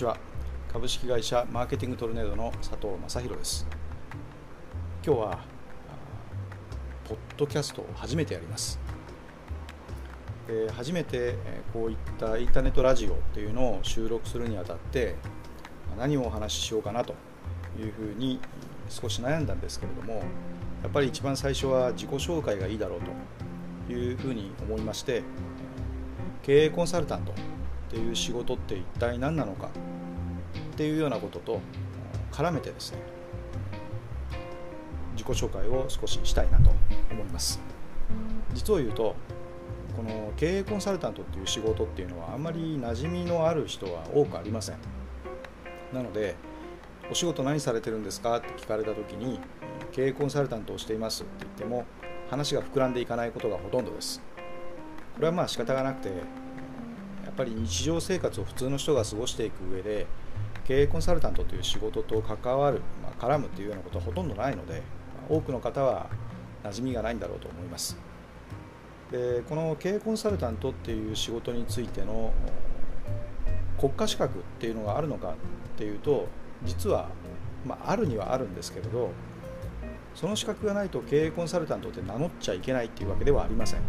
ちは。株式会社マーケティングトルネードの佐藤正弘です。今日はポッドキャストを初めてやります。え初めてこういったインターネットラジオっていうのを収録するにあたって何をお話ししようかなというふうに少し悩んだんですけれどもやっぱり一番最初は自己紹介がいいだろうというふうに思いまして経営コンサルタントっていう仕事って一体何なのかっていうようなことと絡めてですね自己紹介を少ししたいなと思います。実を言うとこの経営コンサルタントっていう仕事っていうのはあんまり馴染みのある人は多くありません。なのでお仕事何されてるんですかって聞かれた時に経営コンサルタントをしていますって言っても話が膨らんでいかないことがほとんどです。これはまあ仕方がなくてやっぱり日常生活を普通の人が過ごしていく上で経営コンサルタントという仕事と関わる、まあ、絡むというようなことはほとんどないので多くの方は馴染みがないんだろうと思います。でこの経営コンサルタントっていう仕事についての国家資格っていうのがあるのかっていうと実は、まあ、あるにはあるんですけれどその資格がないと経営コンサルタントって名乗っちゃいけないっていうわけではありません。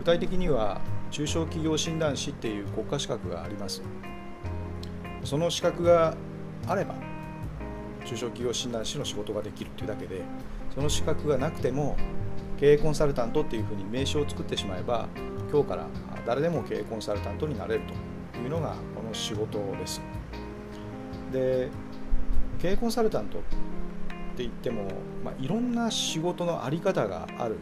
具体的には中小企業診断士っていう国家資格があります。その資格があれば中小企業診断士の仕事ができるというだけでその資格がなくても経営コンサルタントっていうふうに名称を作ってしまえば今日から誰でも経営コンサルタントになれるというのがこの仕事ですで経営コンサルタントって言っても、まあ、いろんな仕事の在り方がある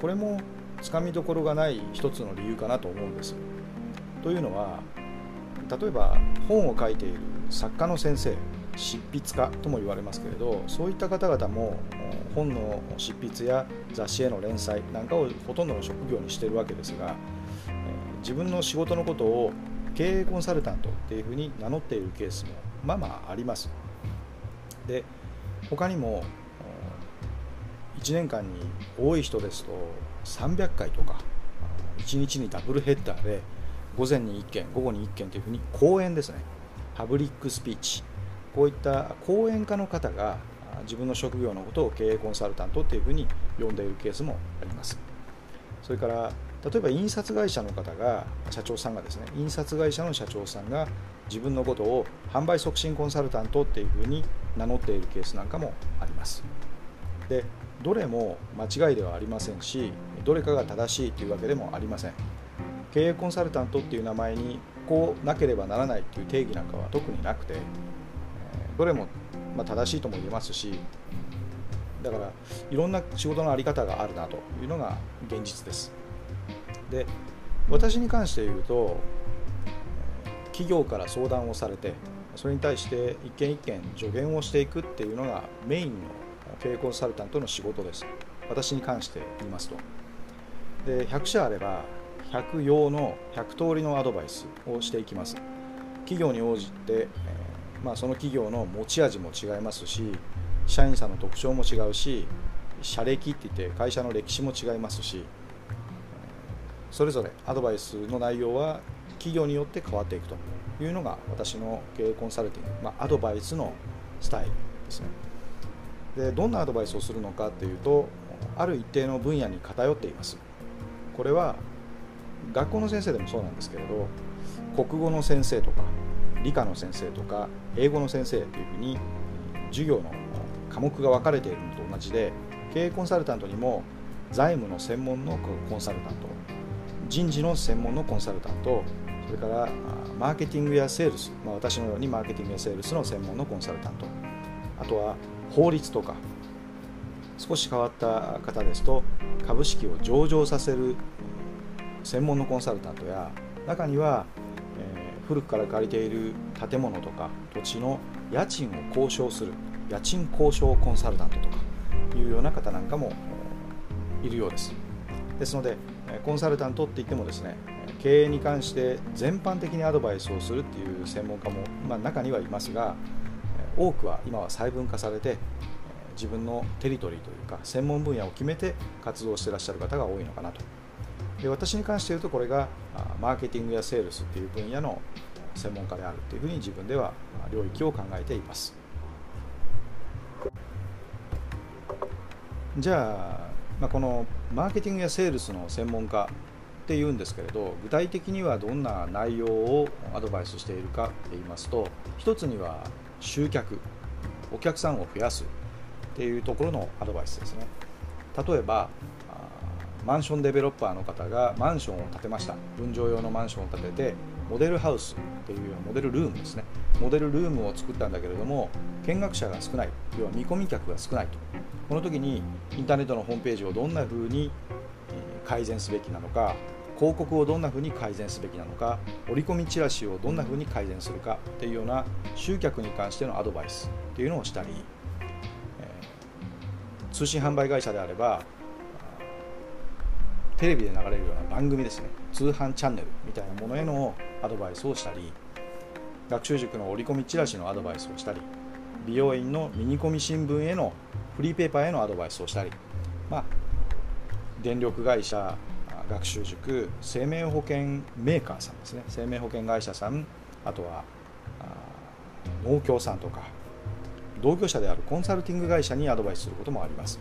これもつかみどころがない一つの理由かなと思うんです。というのは例えば本を書いている作家の先生執筆家とも言われますけれどそういった方々も本の執筆や雑誌への連載なんかをほとんどの職業にしているわけですが自分の仕事のことを経営コンサルタントっていうふうに名乗っているケースもまあまああります。で他にも1年間に多い人ですと300回とか1日にダブルヘッダーで午前に1件午後に1件というふうに講演ですね。パブリックスピーチこういった講演家の方が自分の職業のことを経営コンサルタントというふうに呼んでいるケースもあります。それから例えば印刷会社の方が社長さんがですね印刷会社の社長さんが自分のことを販売促進コンサルタントっていうふうに名乗っているケースなんかもあります。でどれも間違いではありませんしどれかが正しいというわけでもありません。経営コンサルタントっていう名前にこうなければならないっていう定義なんかは特になくてどれもま正しいとも言えますしだからいろんな仕事の在り方があるなというのが現実です。で私に関して言うと企業から相談をされてそれに対して一件一件助言をしていくっていうのがメインの経営コンサルタントの仕事です私に関して言いますとで100社あれば100用の100通りのアドバイスをしていきます。企業に応じて、えー、まあ、その企業の持ち味も違いますし社員さんの特徴も違うし社歴って言って会社の歴史も違いますしそれぞれアドバイスの内容は企業によって変わっていくというのが私の経営コンサルティング、まあ、アドバイスのスタイルですね。でどんなアドバイスをするのかっていうとある一定の分野に偏っています。これは学校の先生でもそうなんですけれど国語の先生とか理科の先生とか英語の先生というふうに授業の科目が分かれているのと同じで経営コンサルタントにも財務の専門のコンサルタント人事の専門のコンサルタントそれからマーケティングやセールス、まあ、私のようにマーケティングやセールスの専門のコンサルタントあとは法律とか少し変わった方ですと株式を上場させる専門のコンサルタントや中には、えー、古くから借りている建物とか土地の家賃を交渉する家賃交渉コンサルタントとかいうような方なんかもいるようです。ですのでコンサルタントって言ってもですね経営に関して全般的にアドバイスをするっていう専門家も、まあ、中にはいますが多くは今は細分化されて自分のテリトリーというか専門分野を決めて活動してらっしゃる方が多いのかなと。で私に関して言うとこれがマーケティングやセールスっていう分野の専門家であるというふうに自分では領域を考えています。じゃあ、まあ、このマーケティングやセールスの専門家っていうんですけれど具体的にはどんな内容をアドバイスしているかって言いますと一つには集客お客さんを増やすっていうところのアドバイスですね。例えばマンションデベロッパーの方がマンションを建てました。分譲用のマンションを建ててモデルハウスっていうようなモデルルームですね。モデルルームを作ったんだけれども見学者が少ない。要は見込み客が少ないと。この時にインターネットのホームページをどんな風に改善すべきなのか広告をどんな風に改善すべきなのか折り込みチラシをどんな風に改善するかっていうような集客に関してのアドバイスっていうのをしたり、え、通信販売会社であればテレビで流れるような番組ですね。通販チャンネルみたいなものへのアドバイスをしたり学習塾の折り込みチラシのアドバイスをしたり美容院のミニコミ新聞へのフリーペーパーへのアドバイスをしたり、まあ、電力会社学習塾生命保険メーカーさんですね。生命保険会社さんあとは農協さんとか同業者であるコンサルティング会社にアドバイスすることもあります。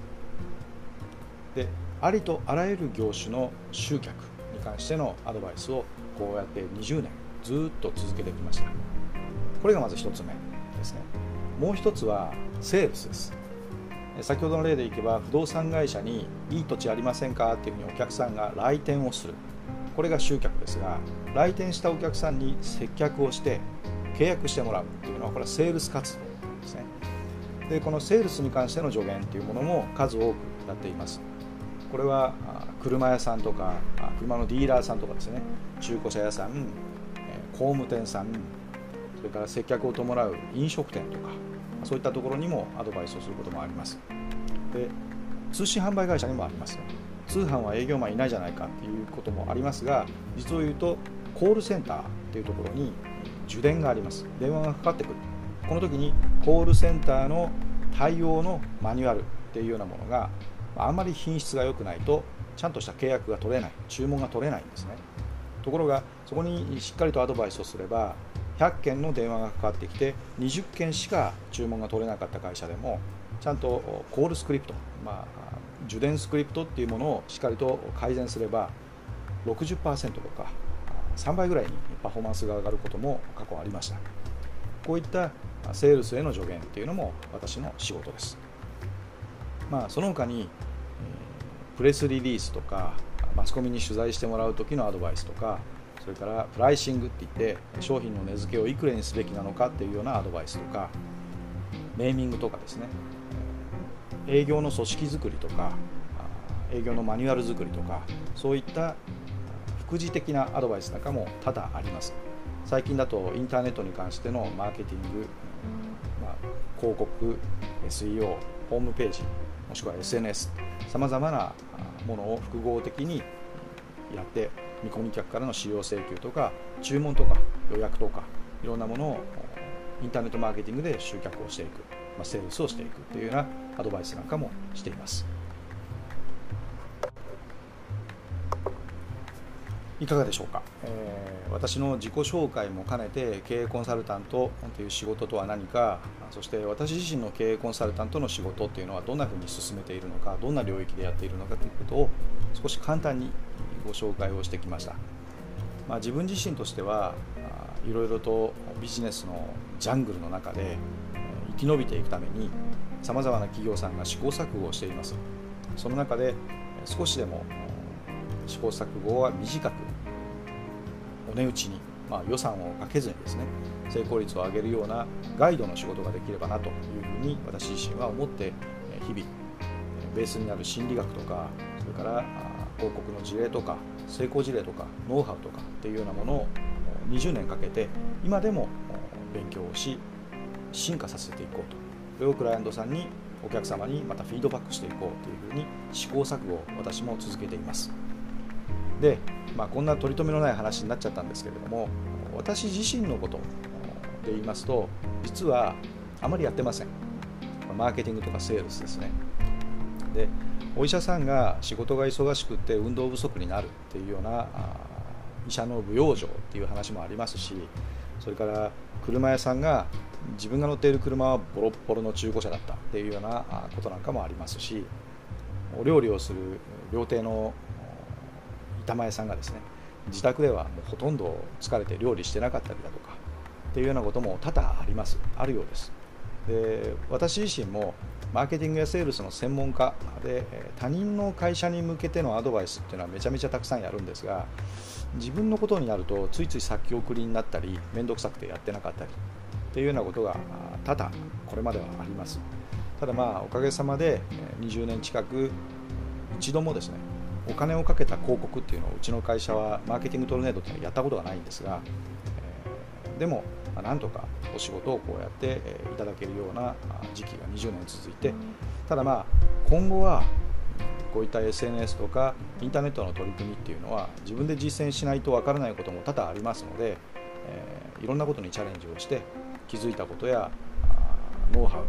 でありとあらゆる業種の集客に関してのアドバイスをこうやって20年ずっと続けてきました。これがまず1つ目ですね。もう1つはセールスです。先ほどの例でいけば不動産会社にいい土地ありませんかっていうふうにお客さんが来店をする。これが集客ですが来店したお客さんに接客をして契約してもらうっていうのはこれはセールス活動ですね。でこのセールスに関しての助言というものも数多くやっています。これは車屋さんとか車のディーラーさんとかですね。中古車屋さん工務店さんそれから接客を伴う飲食店とかそういったところにもアドバイスをすることもあります。で通信販売会社にもあります通販は営業マンいないじゃないかっていうこともありますが実を言うとコールセンターっていうところに受電があります。電話がかかってくる。この時にコールセンターの対応のマニュアルっていうようなものがあんまり品質が良くないとちゃんとした契約が取れない注文が取れないんですね。ところがそこにしっかりとアドバイスをすれば100件の電話がかかってきて20件しか注文が取れなかった会社でもちゃんとコールスクリプト、まあ、受電スクリプトっていうものをしっかりと改善すれば60%とか3倍ぐらいにパフォーマンスが上がることも過去ありました。こういったセールスへの助言っていうのも私の仕事です。まあその他にプレスリリースとかマスコミに取材してもらう時のアドバイスとかそれからプライシングって言って商品の値付けをいくらにすべきなのかっていうようなアドバイスとかネーミングとかですね。営業の組織づくりとか営業のマニュアル作りとかそういった副次的なアドバイスなんかも多々あります。最近だとインターネットに関してのマーケティング、まあ、広告 SEO ホームページもしくは SNS さまざまなものを複合的にやって見込み客からの使用請求とか注文とか予約とかいろんなものをインターネットマーケティングで集客をしていく、まあ、セールスをしていくというようなアドバイスなんかもしています。いかがでしょうか、えー、私の自己紹介も兼ねて経営コンサルタントという仕事とは何かそして私自身の経営コンサルタントの仕事っていうのはどんなふうに進めているのかどんな領域でやっているのかということを少し簡単にご紹介をしてきました、まあ、自分自身としてはいろいろとビジネスのジャングルの中で生き延びていくためにさまざまな企業さんが試行錯誤をしています。その中で少しでも試行錯誤は短くお値打ちに、まあ、予算をかけずにですね成功率を上げるようなガイドの仕事ができればなというふうに私自身は思って日々ベースになる心理学とかそれから広告の事例とか成功事例とかノウハウとかっていうようなものを20年かけて今でも勉強をし進化させていこうとそれをクライアントさんにお客様にまたフィードバックしていこうというふうに試行錯誤を私も続けています。で、まあ、こんな取り留めのない話になっちゃったんですけれども私自身のことで言いますと実はあまりやってません。マーケティングとかセールスですね。でお医者さんが仕事が忙しくて運動不足になるっていうような医者の舞養生っていう話もありますしそれから車屋さんが自分が乗っている車はボロッボロの中古車だったっていうようなことなんかもありますしお料理をする料亭の板前さんがですね自宅ではもうほとんど疲れて料理してなかったりだとかっていうようなことも多々あります。あるようです。で私自身もマーケティングやセールスの専門家で他人の会社に向けてのアドバイスっていうのはめちゃめちゃたくさんやるんですが自分のことになるとついつい先送りになったり面倒くさくてやってなかったりっていうようなことが多々これまではあります。ただまあおかげさまで20年近く一度もですねお金をかけた広告っていうのをうちの会社はマーケティングトルネードっていうのはやったことがないんですが、えー、でも、ま、なんとかお仕事をこうやって、えいただけるような時期が20年続いてただまあ今後はこういった SNS とかインターネットの取り組みっていうのは自分で実践しないとわからないことも多々ありますので、えー、いろんなことにチャレンジをして気づいたことやノウハウ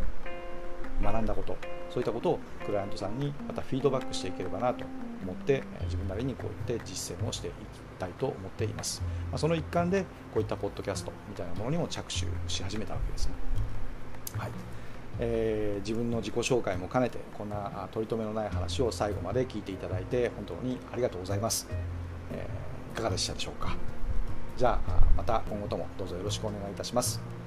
学んだことそういったことをクライアントさんにまたフィードバックしていければなと思って自分なりにこういって実践をしていきたいと思っています、ま、その一環でこういったポッドキャストみたいなものにも着手し始めたわけですね、はい。えー、自分の自己紹介も兼ねてこんな取り留めのない話を最後まで聞いていただいて本当にありがとうございます、えー、いかがでしたでしょうか。じゃあまた今後ともどうぞよろしくお願いいたします。